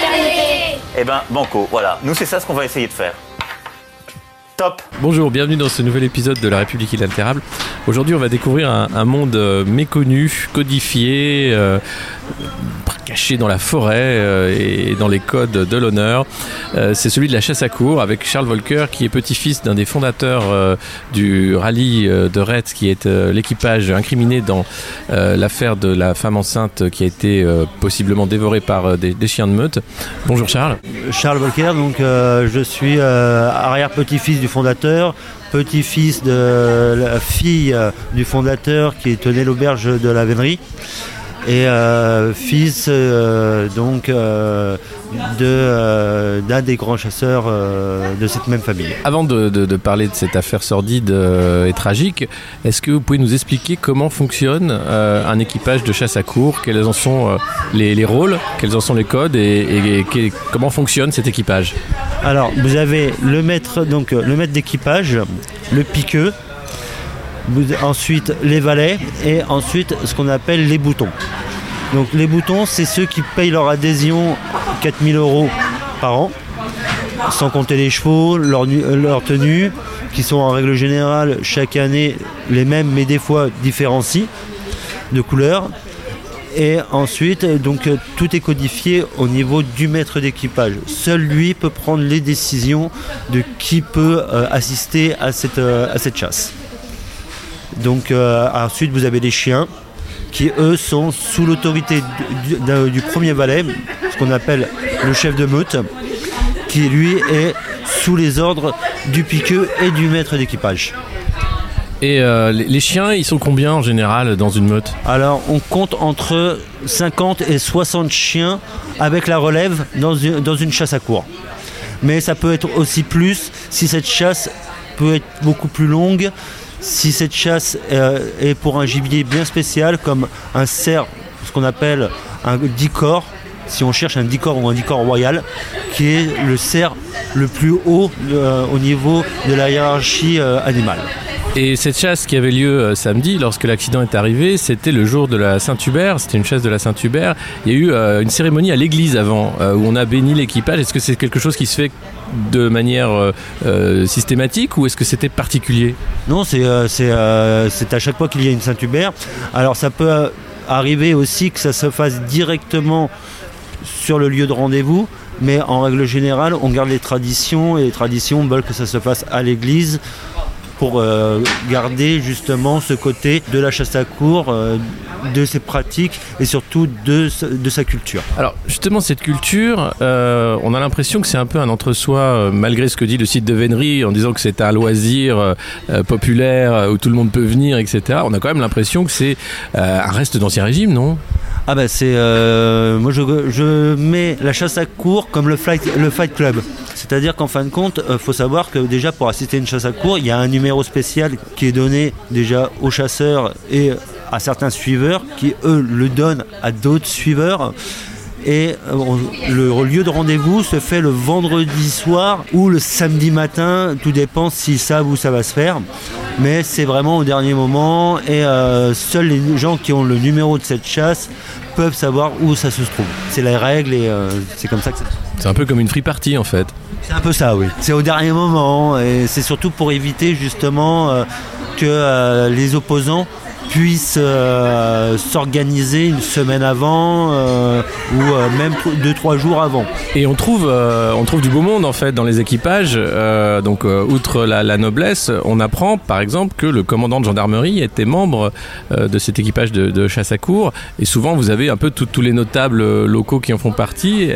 fraternité. Eh ben, banco, voilà. Nous, c'est ça ce qu'on va essayer de faire. Top Bonjour, bienvenue dans ce nouvel épisode de La République inaltérable. Aujourd'hui, on va découvrir un, un monde euh, méconnu, codifié, euh, caché dans la forêt euh, et dans les codes de l'honneur. Euh, c'est celui de la chasse à cour avec Charles Volcker, qui est petit-fils d'un des fondateurs euh, du rallye de Retz, qui est l'équipage incriminé dans l'affaire de la femme enceinte qui a été possiblement dévorée par des, chiens de meute. Bonjour Charles. Charles Volcker, donc je suis arrière-petit-fils du fondateur, petit-fils de la fille du fondateur qui tenait l'auberge de la vénerie et euh, fils euh, donc euh, de, d'un des grands chasseurs de cette même famille. Avant de, de- de parler de cette affaire sordide et tragique, est-ce que vous pouvez nous expliquer comment fonctionne un équipage de chasse à cour? Quels en sont les, les rôles? Quels en sont les codes? Et, et- et que- comment fonctionne cet équipage? Alors, vous avez le maître, donc le maître d'équipage, le piqueux, ensuite les valets et ensuite ce qu'on appelle les boutons. Donc les boutons, c'est ceux qui payent leur adhésion 4000 euros par an, sans compter les chevaux, leur, euh, tenue, qui sont en règle générale chaque année les mêmes, mais des fois différencient de couleur. Et ensuite, donc euh, tout est codifié au niveau du maître d'équipage. Seul lui peut prendre les décisions de qui peut euh, assister à cette chasse. Donc euh, ensuite, vous avez les chiens qui, eux, sont sous l'autorité du, du- d'un- du premier valet, ce qu'on appelle le chef de meute, qui lui est sous les ordres du piqueux et du maître d'équipage. Et euh, les, chiens, ils sont combien en général dans une meute? Alors, on compte entre 50 et 60 chiens avec la relève dans une, dans une chasse à cour. Mais ça peut être aussi plus si cette chasse peut être beaucoup plus longue, si cette chasse euh, est pour un gibier bien spécial, comme un cerf, ce qu'on appelle un dicor, si on cherche un dicor ou un dicor royal, qui est le cerf le plus haut euh, au niveau de la hiérarchie euh, animale. Et cette chasse qui avait lieu euh, samedi, lorsque l'accident est arrivé, c'était le jour de la Saint-Hubert, c'était une chasse de la Saint-Hubert. Il y a eu euh, une cérémonie à l'église avant, euh, où on a béni l'équipage. Est-ce que c'est quelque chose qui se fait de manière systématique ou est-ce que c'était particulier? Non, c'est à chaque fois qu'il y a une Saint-Hubert. Alors ça peut arriver aussi que ça se fasse directement sur le lieu de rendez-vous, mais en règle générale, on garde les traditions et les traditions veulent que ça se fasse à l'église pour euh, garder justement ce côté de la chasse à cour, euh, de ses pratiques et surtout de, sa- de sa culture. Alors justement cette culture, euh, on a l'impression que c'est un peu un entre-soi, malgré ce que dit le site de Vénerie en disant que c'est un loisir euh, populaire où tout le monde peut venir, etc. On a quand même l'impression que c'est euh, un reste d'ancien régime, non? Ah bah c'est moi je, je mets la chasse à cour comme le le fight club. C'est-à-dire qu'en fin de compte, il faut savoir que déjà pour assister à une chasse à cour, il y a un numéro spécial qui est donné déjà aux chasseurs et à certains suiveurs qui eux le donnent à d'autres suiveurs. Et euh, le lieu de rendez-vous se fait le vendredi soir ou le samedi matin, tout dépend s'ils savent où ça va se faire. Mais c'est vraiment au dernier moment et euh, seuls les gens qui ont le numéro de cette chasse peuvent savoir où ça se trouve. C'est la règle et euh, c'est comme ça que ça C'est un peu comme une free party en fait. c'est un peu ça, oui. C'est au dernier moment et c'est surtout pour éviter justement euh, que euh, les opposants puissent euh, s'organiser une semaine avant euh, ou euh, même deux trois jours avant. Et on trouve, on trouve du beau monde en fait dans les équipages. Donc, outre la, la noblesse, on apprend par exemple que le commandant de gendarmerie était membre de cet équipage de, de chasse à cour. Et souvent, vous avez un peu tout- tous les notables locaux qui en font partie.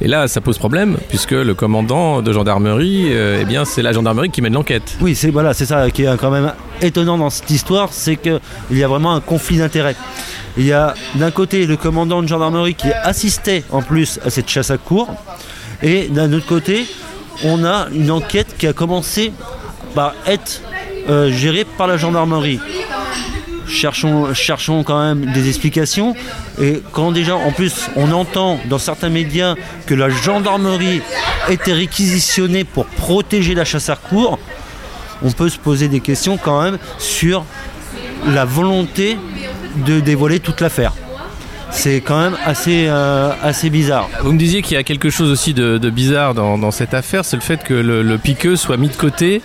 Et là, ça pose problème puisque le commandant de gendarmerie, eh bien, c'est la gendarmerie qui mène l'enquête. Oui, c'est voilà, c'est ça qui est quand même étonnant dans cette histoire, c'est que il y a vraiment un conflit d'intérêts. Il y a d'un côté le commandant de gendarmerie qui assistait en plus à cette chasse à cour, Et d'un autre côté, on a une enquête qui a commencé par être euh, gérée par la gendarmerie. Cherchons, cherchons quand même des explications. Et quand déjà, en plus, on entend dans certains médias que la gendarmerie était réquisitionnée pour protéger la chasse à court, on peut se poser des questions quand même sur la volonté de dévoiler toute l'affaire. C'est quand même assez, euh, assez bizarre. Vous me disiez qu'il y a quelque chose aussi de, de bizarre dans, dans cette affaire, c'est le fait que le, le piqueux soit mis de côté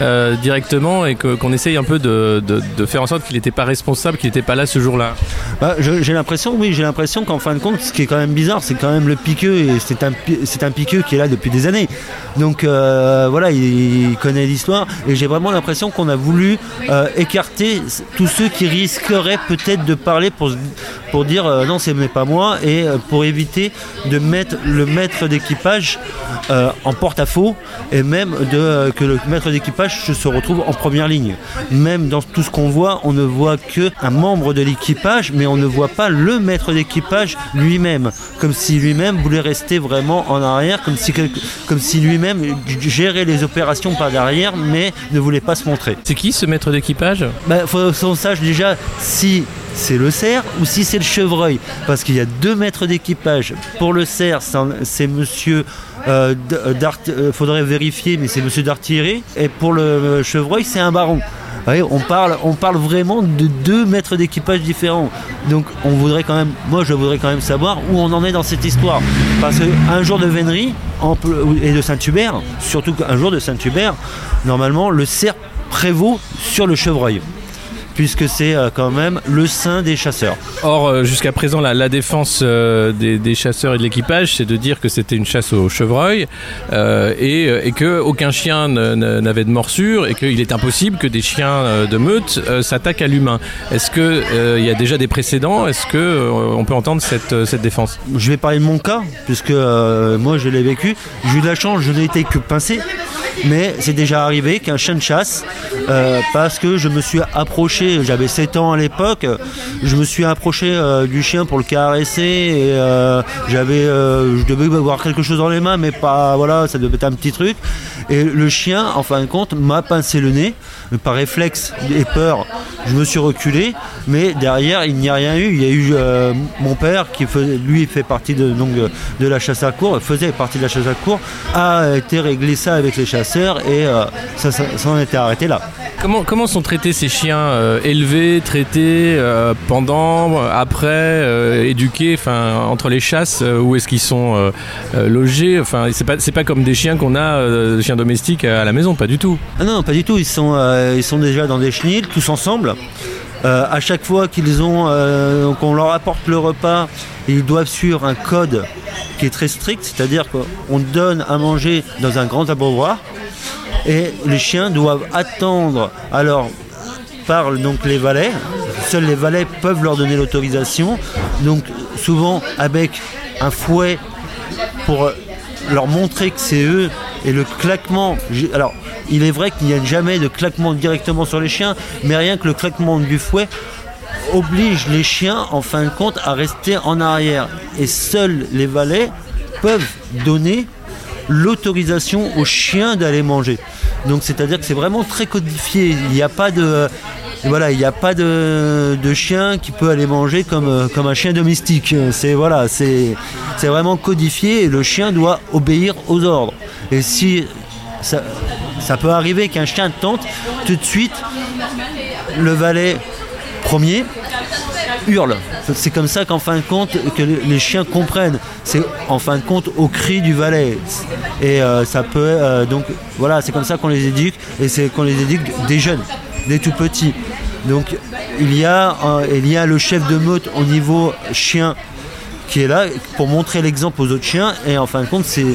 euh, directement et que- qu'on essaye un peu de, de- de faire en sorte qu'il n'était pas responsable, qu'il n'était pas là ce jour-là. Bah, je- j'ai l'impression, oui, j'ai l'impression qu'en fin de compte, ce qui est quand même bizarre, c'est quand même le piqueux, et c'est un, pi- c'est un piqueux qui est là depuis des années. Donc euh, voilà, il, il connaît l'histoire, et j'ai vraiment l'impression qu'on a voulu écarter tous ceux qui risqueraient peut-être de parler pour, dire non, ce n'est pas moi, et euh, pour éviter de mettre le maître d'équipage euh, en porte-à-faux, et même de, euh, que le maître d'équipage se- retrouve en première ligne. Même dans tout ce qu'on voit, on ne voit que un membre de l'équipage, mais on ne voit pas le maître d'équipage lui-même, comme si lui-même voulait rester vraiment en arrière, comme si, comme si lui-même gérait les opérations par derrière, mais ne voulait pas se montrer. C'est qui ce maître d'équipage? Bah, faut qu'on sache déjà si c'est le cerf ou si c'est le chevreuil. Parce qu'il y a deux maîtres d'équipage. Pour le cerf, c'est monsieur. Euh, d'Art- euh, faudrait vérifier, mais c'est monsieur d'artillerie. Et pour le euh, chevreuil, c'est un baron. On parle, vraiment de deux maîtres d'équipage différents. Donc, on voudrait quand même, moi, je voudrais quand même savoir où on en est dans cette histoire. Parce qu'un jour de vénerie et de Saint-Hubert, surtout qu'un jour de Saint-Hubert, normalement, le cerf prévaut sur le chevreuil. Puisque c'est euh, quand même le saint des chasseurs. Or, euh, jusqu'à présent, la, la défense euh, des, des chasseurs et de l'équipage, c'est de dire que c'était une chasse au chevreuil euh, et, et que aucun chien n'avait de morsure et qu'il est impossible que des chiens de meute euh, s'attaquent à l'humain. Est-ce que euh, il y a déjà des précédents? Est-ce que euh, on peut entendre cette, cette défense? Je vais parler de mon cas, puisque moi je l'ai vécu. J'ai eu de la chance, je n'ai été que pincé. Mais c'est déjà arrivé qu'un chien de chasse, euh, parce que je me suis approché, j'avais 7 ans à l'époque, je me suis approché euh, du chien pour le caresser et euh, j'avais, je devais avoir quelque chose dans les mains, mais pas, voilà, ça devait être un petit truc. Et le chien, en fin de compte, m'a pincé le nez, par réflexe et peur, je me suis reculé, mais derrière il n'y a rien eu. Il y a eu euh, mon père qui faisait- lui fait partie de, donc, euh, de la chasse à cour, faisait partie de la chasse à cour, a été réglé ça avec les chasseurs et euh, ça, ça, ça en était arrêté là. Comment, comment sont traités ces chiens euh, élevés, traités euh, pendant, après, euh, éduqués, enfin entre les chasses, euh, où est-ce qu'ils sont euh, euh, logés? Enfin, c'est pas pas comme des chiens qu'on a, euh, chiens domestiques à la maison, pas du tout. Ah non, pas du tout. Ils sont, euh, ils sont déjà dans des chenilles, tous ensemble. Euh, à chaque fois qu'ils ont, euh, qu'on leur apporte le repas, ils doivent suivre un code qui est très strict, c'est-à-dire qu'on donne à manger dans un grand abreuvoir et les chiens doivent attendre. Alors parlent donc les valets. Seuls les valets peuvent leur donner l'autorisation. Donc souvent avec un fouet pour leur montrer que c'est eux et le claquement. Alors, il est vrai qu'il n'y a jamais de claquement directement sur les chiens, mais rien que le claquement du fouet oblige les chiens, en fin de compte, à rester en arrière. Et seuls les valets peuvent donner l'autorisation aux chiens d'aller manger. Donc, c'est-à-dire que c'est vraiment très codifié. Il n'y a pas de. Voilà, il n'y a pas de, chien qui peut aller manger comme, euh, un chien domestique. C'est voilà, c'est vraiment codifié et le chien doit obéir aux ordres. Et si ça, peut arriver qu'un chien tente, tout de suite, le valet premier hurle. C'est comme ça qu'en fin de compte que les les chiens comprennent. C'est en fin de compte au cri du valet. Et euh, ça peut euh, donc voilà, c'est comme ça qu'on les éduque et c'est qu'on les éduque des jeunes, des tout petits. Donc il y a euh, il y a le chef de meute au niveau chien qui est là pour montrer l'exemple aux autres chiens et en fin de compte c'est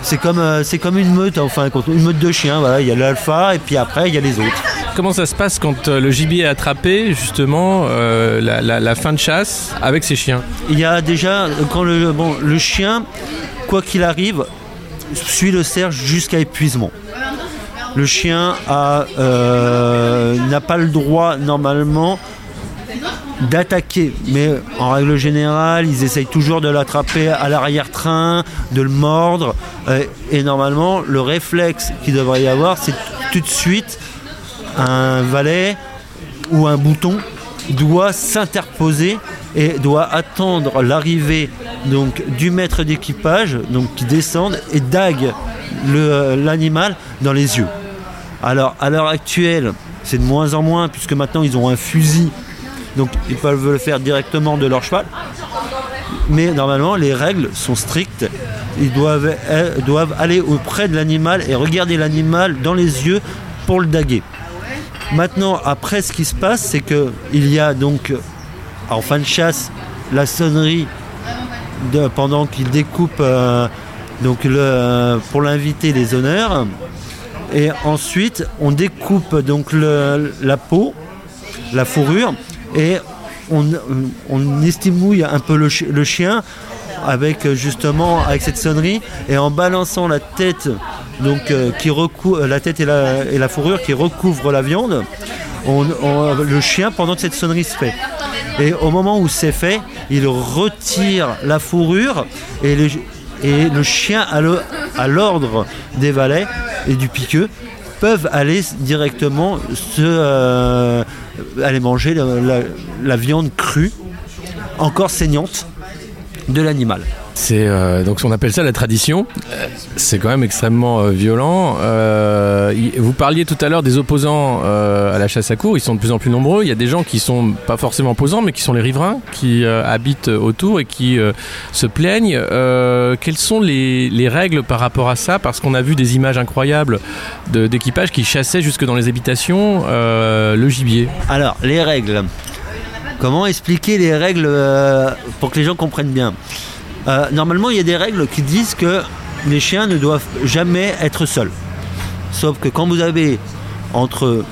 c'est comme euh, c'est comme une meute en fin de compte, une meute de chiens. Voilà, il y a l'alpha et puis après il y a les autres. Comment ça se passe quand euh, le gibier est attrapé, justement, euh, la, la- la fin de chasse avec ces chiens? Il y a déjà, quand le, bon, le chien, quoi qu'il arrive, suit le cerf jusqu'à épuisement. Le chien euh, n'a pas le droit normalement d'attaquer. Mais en règle générale, ils essayent toujours de l'attraper à l'arrière-train, de le mordre. Euh, et normalement, le réflexe qu'il devrait y avoir, c'est tout de suite un valet ou un bouton doit s'interposer et doit attendre l'arrivée du maître d'équipage donc qui descende et dague le- l'animal dans les yeux. Alors à l'heure actuelle, c'est de moins en moins puisque maintenant ils ont un fusil donc ils peuvent le faire directement de leur cheval. Mais normalement les règles sont strictes. Ils doivent, euh, aller auprès de l'animal et regarder l'animal dans les yeux pour le daguer. Maintenant, après, ce qui se passe, c'est que il y a donc en fin de chasse la sonnerie pendant qu'il découpe euh, donc pour l'inviter les honneurs. Et ensuite, on découpe donc la peau, la fourrure, et on, on estimouille un peu le, chi- le chien avec euh, justement avec cette sonnerie et en balançant la tête donc euh, qui recou- la tête et la, et la fourrure qui recouvrent la viande le chien pendant que cette sonnerie se fait. Et au moment où c'est fait il retire la fourrure et le, et le chien à l'ordre des valets et du piqueux peuvent aller directement euh, aller manger la viande crue encore saignante de l'animal. C'est euh, donc on appelle ça la tradition. C'est quand même extrêmement euh, violent. Euh, vous parliez tout à l'heure des opposants euh, à la chasse à cours. Ils sont de plus en plus nombreux. Il y a des gens qui sont pas forcément opposants, mais qui sont les riverains, qui habitent autour et qui se plaignent. Quelles sont les, les règles par rapport à ça? Parce qu'on a vu des images incroyables d'équipages qui chassaient jusque dans les habitations le gibier. Alors, les règles. Comment expliquer les règles pour que les gens comprennent bien? Euh, Normalement, il y a des règles qui disent que les chiens ne doivent jamais être seuls. Sauf que quand vous avez entre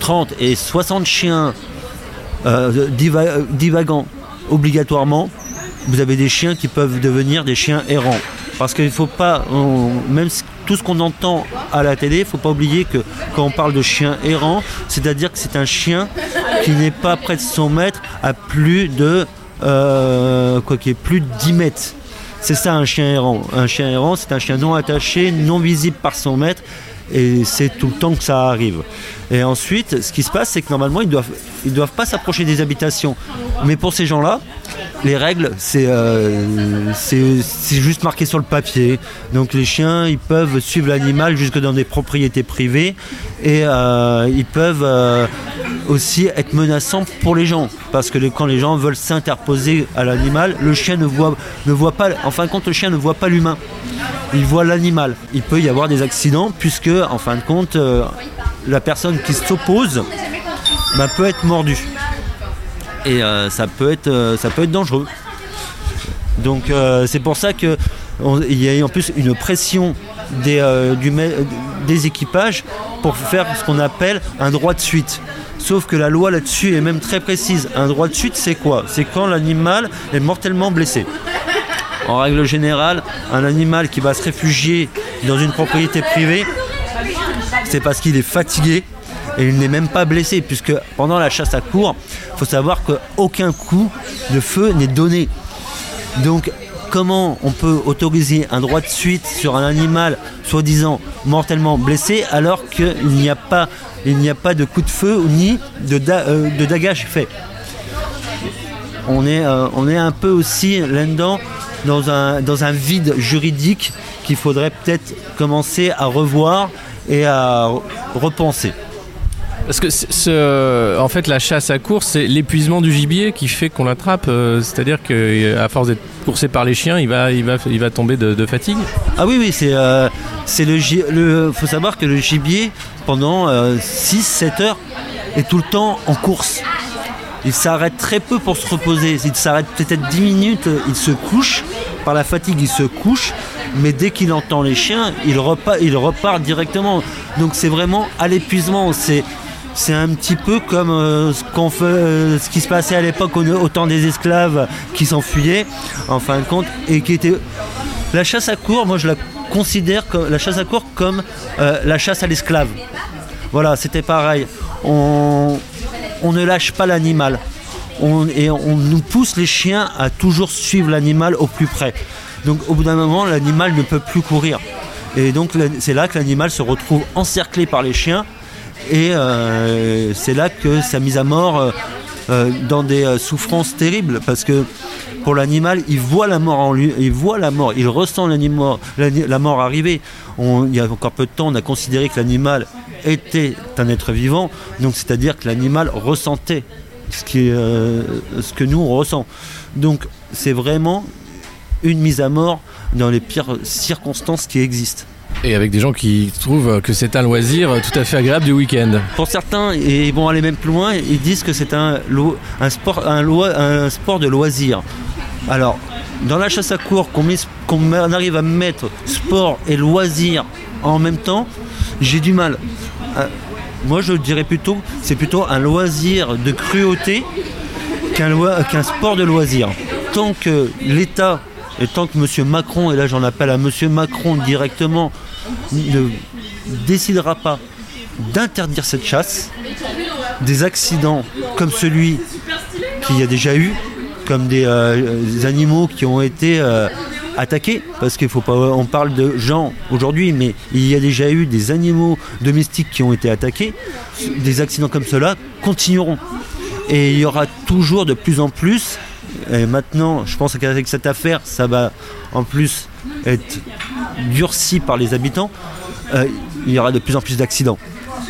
30 et 60 chiens euh, diva- divagants obligatoirement, vous avez des chiens qui peuvent devenir des chiens errants. Parce qu'il ne faut pas, même tout ce qu'on entend à la télé, il ne faut pas oublier que quand on parle de chien errant, c'est-à-dire que c'est un chien qui n'est pas près de son maître à plus de, euh, quoi qu'il y ait plus de 10 mètres. C'est ça un chien errant. Un chien errant, c'est un chien non attaché, non visible par son maître, et c'est tout le temps que ça arrive. Et ensuite, ce qui se passe, c'est que normalement, ils doivent, ils doivent pas s'approcher des habitations. Mais pour ces gens-là, les règles, c'est euh, c'est juste marqué sur le papier. Donc les chiens, ils peuvent suivre l'animal jusque dans des propriétés privées et euh, ils peuvent euh, aussi être menaçants pour les gens. Parce que quand les gens veulent s'interposer à l'animal, le chien ne voit, pas, en fin de compte, le chien ne voit pas l'humain. Il voit l'animal. Il peut y avoir des accidents puisque, en fin de compte, la personne qui s'oppose bah, peut être mordue. Et euh, ça, peut être, euh, ça peut être dangereux. Donc euh, c'est pour ça que on- il y a en plus une pression des équipages pour faire ce qu'on appelle un droit de suite. Sauf que la loi là-dessus est même très précise. Un droit de suite, c'est quoi? C'est quand l'animal est mortellement blessé. En règle générale, un animal qui va se réfugier dans une propriété privée, c'est parce qu'il est fatigué et il n'est même pas blessé, puisque pendant la chasse à cours, il faut savoir qu'aucun coup de feu n'est donné. Donc, comment on peut autoriser un droit de suite sur un animal soi-disant mortellement blessé alors qu'il n'y a pas, a pas de coup de feu ni de, euh, dagage fait? On est, euh, on est un peu aussi là-dedans dans un, dans un vide juridique qu'il faudrait peut-être commencer à revoir et à re- repenser. Parce que ce- en fait, la chasse à course, c'est l'épuisement du gibier qui fait qu'on l'attrape. euh, C'est-à-dire qu'à force d'être coursé par les chiens, il va, il va, il va tomber de, fatigue. Ah oui, oui, c'est euh, c'est le, le faut savoir que le gibier, pendant 6-7 heures, est tout le temps en course. Il s'arrête très peu pour se reposer. Il s'arrête peut-être 10 minutes, il se couche. Par la fatigue, il se couche. Mais dès qu'il entend les chiens, il repart, il repart directement. Donc c'est vraiment à l'épuisement. C'est c'est un petit peu comme euh, euh, ce qui se passait à l'époque au, temps des esclaves qui s'enfuyaient, en fin de compte, et qui était la chasse à court, moi je la considère comme la chasse à comme euh, la chasse à l'esclave. Voilà, c'était pareil. On, ne lâche pas l'animal. et on nous pousse les chiens à toujours suivre l'animal au plus près. Donc au bout d'un moment, l'animal ne peut plus courir. Et donc c'est là que l'animal se retrouve encerclé par les chiens et euh, c'est là que sa mise à mort euh, euh, dans des souffrances terribles parce que pour l'animal, il voit la mort en lui, il voit la mort, il ressent la mort arriver. Il y a encore peu de temps, on a considéré que l'animal était un être vivant, donc c'est-à-dire que l'animal ressentait ce, ce que nous on ressent. Donc c'est vraiment une mise à mort dans les pires circonstances qui existent. Et avec des gens qui trouvent que c'est un loisir tout à fait agréable du week-end. Pour certains, et ils vont aller même plus loin, ils disent que c'est un, lo- un, sport, un, loi- un sport de loisir. Alors, dans la chasse à cours, qu'on arrive à mettre sport et loisir en même temps, j'ai du mal. Euh, moi, je dirais plutôt, c'est plutôt un loisir de cruauté qu'un sport de loisir. Tant que l'État et tant que M. Macron, et là j'en appelle à M. Macron directement, ne décidera pas d'interdire cette chasse, des accidents comme celui qu'il y a déjà eu, comme des, euh, animaux qui ont été euh, attaqués, parce qu'il faut pas, on parle de gens aujourd'hui, mais il y a déjà eu des animaux domestiques qui ont été attaqués. Des accidents comme cela continueront. Et il y aura toujours de plus en plus. Et maintenant, je pense qu'avec cette affaire, ça va en plus être durci par les habitants. euh, il y aura de plus en plus d'accidents.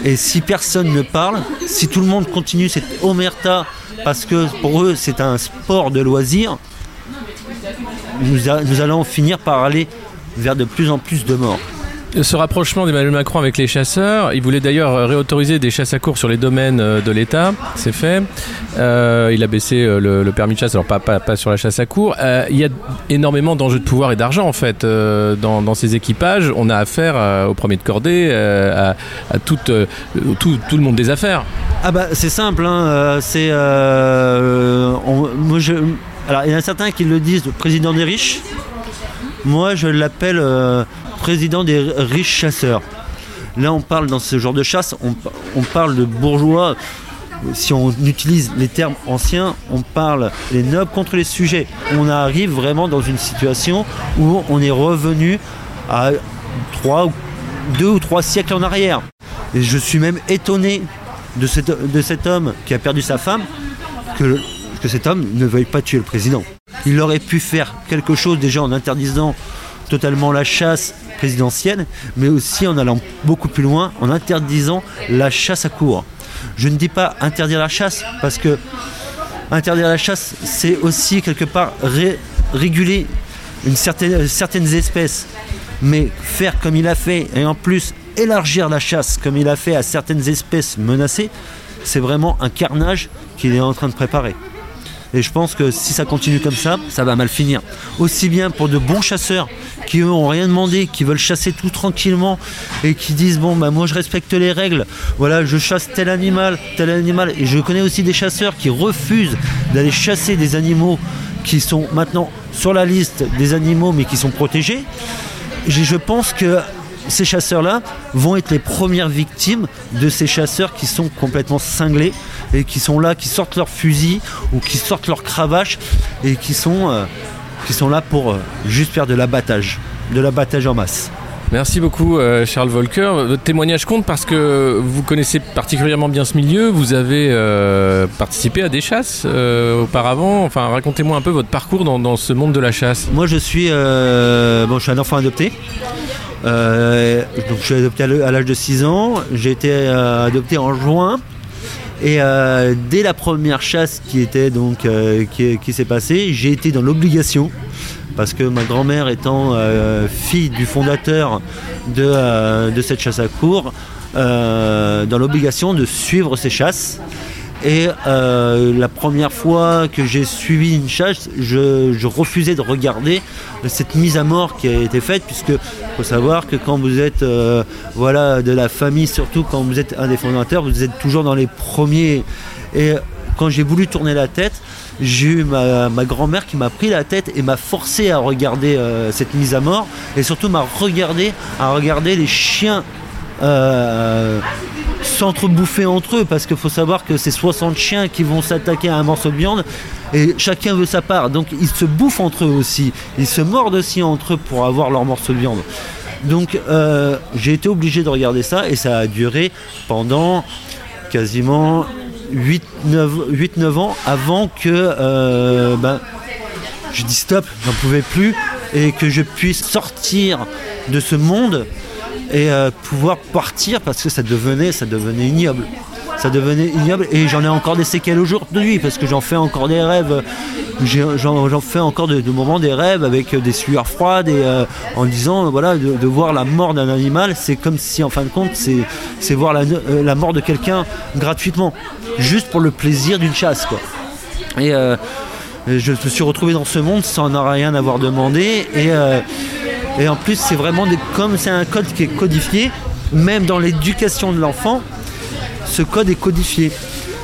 Et si personne ne parle, si tout le monde continue cette omerta, parce que pour eux c'est un sport de loisir, nous, allons finir par aller vers de plus en plus de morts. Ce rapprochement d'Emmanuel Macron avec les chasseurs, il voulait d'ailleurs réautoriser des chasses à cours sur les domaines euh, de l'État, c'est fait. Euh, il a baissé euh, le, permis de chasse, alors pas, sur la chasse à cours. Il y a énormément d'enjeux de pouvoir et d'argent en fait dans, ces équipages. On a affaire au premier de cordée, à, tout, tout, le monde des affaires. Ah bah c'est simple, hein, c'est alors il y en a certains qui le disent le président des riches. Moi je l'appelle président des riches chasseurs. Là on parle dans ce genre de chasse, on, parle de bourgeois. Si on utilise les termes anciens, on parle les nobles contre les sujets. On arrive vraiment dans une situation où on est revenu à trois, deux ou trois siècles en arrière. Et je suis même étonné de cet, homme qui a perdu sa femme que cet homme ne veuille pas tuer le président. Il aurait pu faire quelque chose déjà en interdisant totalement la chasse présidentielle, mais aussi en allant beaucoup plus loin, en interdisant la chasse à cours. Je ne dis pas interdire la chasse, parce que interdire la chasse, c'est aussi quelque part ré- réguler certaines espèces. Mais faire comme il a fait, et en plus élargir la chasse comme il a fait à certaines espèces menacées, c'est vraiment un carnage qu'il est en train de préparer. Et je pense que si ça continue comme ça, ça va mal finir. Aussi bien pour de bons chasseurs qui eux ont rien demandé, qui veulent chasser tout tranquillement et qui disent bon bah moi je respecte les règles, voilà je chasse tel animal, tel animal. Et je connais aussi des chasseurs qui refusent d'aller chasser des animaux qui sont maintenant sur la liste des animaux mais qui sont protégés. Je je pense que ces chasseurs-là vont être les premières victimes de ces chasseurs qui sont complètement cinglés et qui sont là, qui sortent leurs fusils ou qui sortent leurs cravaches et qui sont, euh, qui sont là pour euh, juste faire de l'abattage, de l'abattage en masse. Merci beaucoup euh, Charles Volcker. Votre témoignage compte parce que vous connaissez particulièrement bien ce milieu. Vous avez euh, participé à des chasses euh, auparavant. Enfin, racontez-moi un peu votre parcours dans, dans ce monde de la chasse. Moi je suis, bon, je suis un enfant adopté. Euh, donc je suis adopté à l'âge de 6 ans. J'ai été euh, adopté en juin. Et euh, dès la première chasse qui était donc qui, qui s'est passée, j'ai été dans l'obligation parce que ma grand-mère étant fille du fondateur de, de cette chasse à cours, euh, dans l'obligation de suivre ces chasses. Et euh, la première fois que j'ai suivi une chasse, je, refusais de regarder cette mise à mort qui a été faite, puisque faut savoir que quand vous êtes euh, voilà, de la famille, surtout quand vous êtes un des fondateurs, vous êtes toujours dans les premiers. Et quand j'ai voulu tourner la tête, j'ai eu ma, grand-mère qui m'a pris la tête et m'a forcé à regarder euh, cette mise à mort, et surtout m'a regardé à regarder les chiens. S'entrebouffer entre eux parce qu'il faut savoir que c'est 60 chiens qui vont s'attaquer à un morceau de viande et chacun veut sa part. Donc ils se bouffent entre eux aussi. Ils se mordent aussi entre eux pour avoir leur morceau de viande. Donc euh, j'ai été obligé de regarder ça et ça a duré pendant quasiment 8-9 ans avant que euh, ben, je dis stop, j'en pouvais plus et que je puisse sortir de ce monde et euh, pouvoir partir parce que ça devenait, ça devenait ignoble. Ça devenait ignoble et j'en ai encore des séquelles aujourd'hui parce que j'en fais encore des rêves. J'en fais encore de, moments des rêves avec des sueurs froides et euh, en disant voilà de, voir la mort d'un animal, c'est comme si en fin de compte c'est voir la, euh, la, mort de quelqu'un gratuitement, juste pour le plaisir d'une chasse quoi. Et je me suis retrouvé dans ce monde sans rien avoir demandé et et en plus, c'est vraiment des, comme c'est un code qui est codifié, même dans l'éducation de l'enfant, ce code est codifié.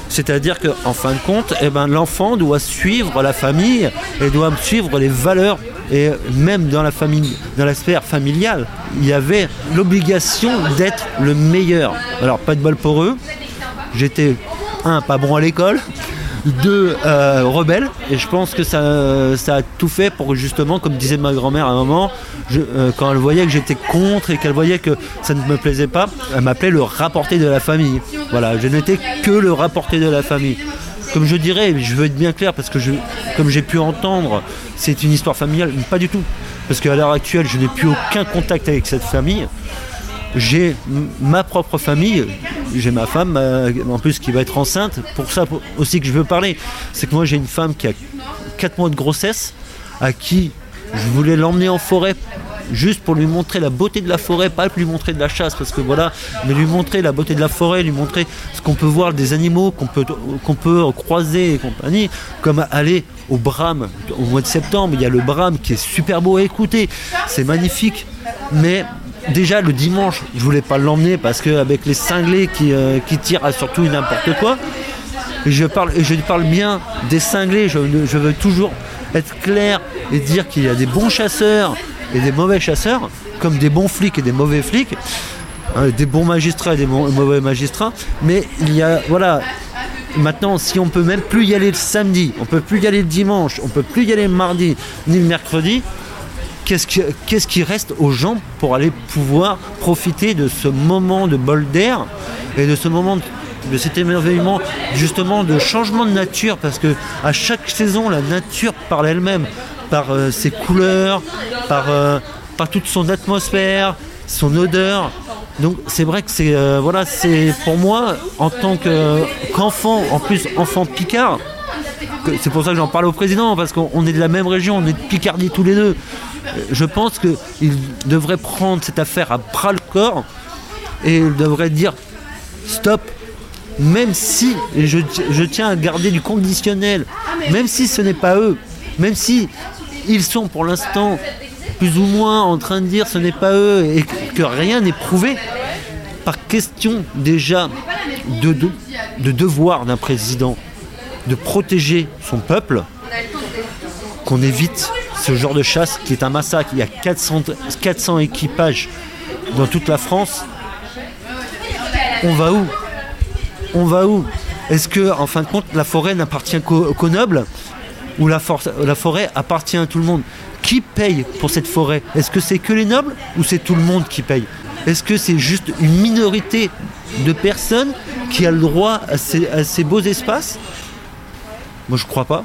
C'est-à-dire qu'en fin de compte, eh ben, l'enfant doit suivre la famille et doit suivre les valeurs. Et même dans la famille, dans la sphère familiale, il y avait l'obligation d'être le meilleur. Alors pas de bol pour eux. J'étais un pas bon à l'école, deux euh, rebelles. Et je pense que ça, ça a tout fait pour justement, comme disait ma grand-mère à un moment, euh, quand elle voyait que j'étais contre et qu'elle voyait que ça ne me plaisait pas, elle m'appelait le rapporté de la famille. Voilà, je n'étais que le rapporté de la famille. Comme je dirais, je veux être bien clair parce que comme j'ai pu entendre, c'est une histoire familiale, pas du tout. Parce qu'à l'heure actuelle, je n'ai plus aucun contact avec cette famille. J'ai ma propre famille, j'ai ma femme en plus qui va être enceinte. Pour ça aussi que je veux parler, c'est que moi j'ai une femme qui a 4 mois de grossesse, à qui je voulais l'emmener en forêt juste pour lui montrer la beauté de la forêt, pas lui montrer de la chasse, parce que voilà, mais lui montrer la beauté de la forêt, lui montrer ce qu'on peut voir des animaux qu'on peut, qu'on peut croiser et compagnie, comme aller au Bram au mois de septembre, il y a le Bram qui est super beau à écouter, c'est magnifique, mais déjà le dimanche, je voulais pas l'emmener parce qu'avec les cinglés qui, euh, qui tirent à surtout n'importe quoi, je parle, je parle bien des cinglés, je, je veux toujours être clair et dire qu'il y a des bons chasseurs et des mauvais chasseurs, comme des bons flics et des mauvais flics, hein, des bons magistrats et des mauvais magistrats, mais il y a, voilà, maintenant, si on peut même plus y aller le samedi, on peut plus y aller le dimanche, on peut plus y aller le mardi ni le mercredi, qu'est-ce qui, reste aux gens pour aller pouvoir profiter de ce moment de bol d'air et de ce moment de de cet émerveillement justement de changement de nature? Parce que à chaque saison la nature parle elle-même par euh, ses couleurs, par, euh, par toute son atmosphère, son odeur. Donc c'est vrai que c'est euh, voilà c'est pour moi en tant qu'enfant en plus enfant Picard c'est pour ça que j'en parle au président parce qu'on est de la même région on est de Picardie tous les deux je pense qu'il devrait prendre cette affaire à bras le corps et il devrait dire stop même si, et je, tiens à garder du conditionnel, même si ce n'est pas eux, même si ils sont pour l'instant plus ou moins en train de dire ce n'est pas eux et que rien n'est prouvé, par question déjà de, de, devoir d'un président de protéger son peuple, qu'on évite ce genre de chasse qui est un massacre. Il y a 400, 400 équipages dans toute la France. On va où? On va où? Est-ce que, en fin de compte, la forêt n'appartient qu'aux nobles ou la, forêt appartient à tout le monde? Qui paye pour cette forêt? Est-ce que c'est que les nobles ou c'est tout le monde qui paye? Est-ce que c'est juste une minorité de personnes qui a le droit à ces, beaux espaces? Moi, je crois pas.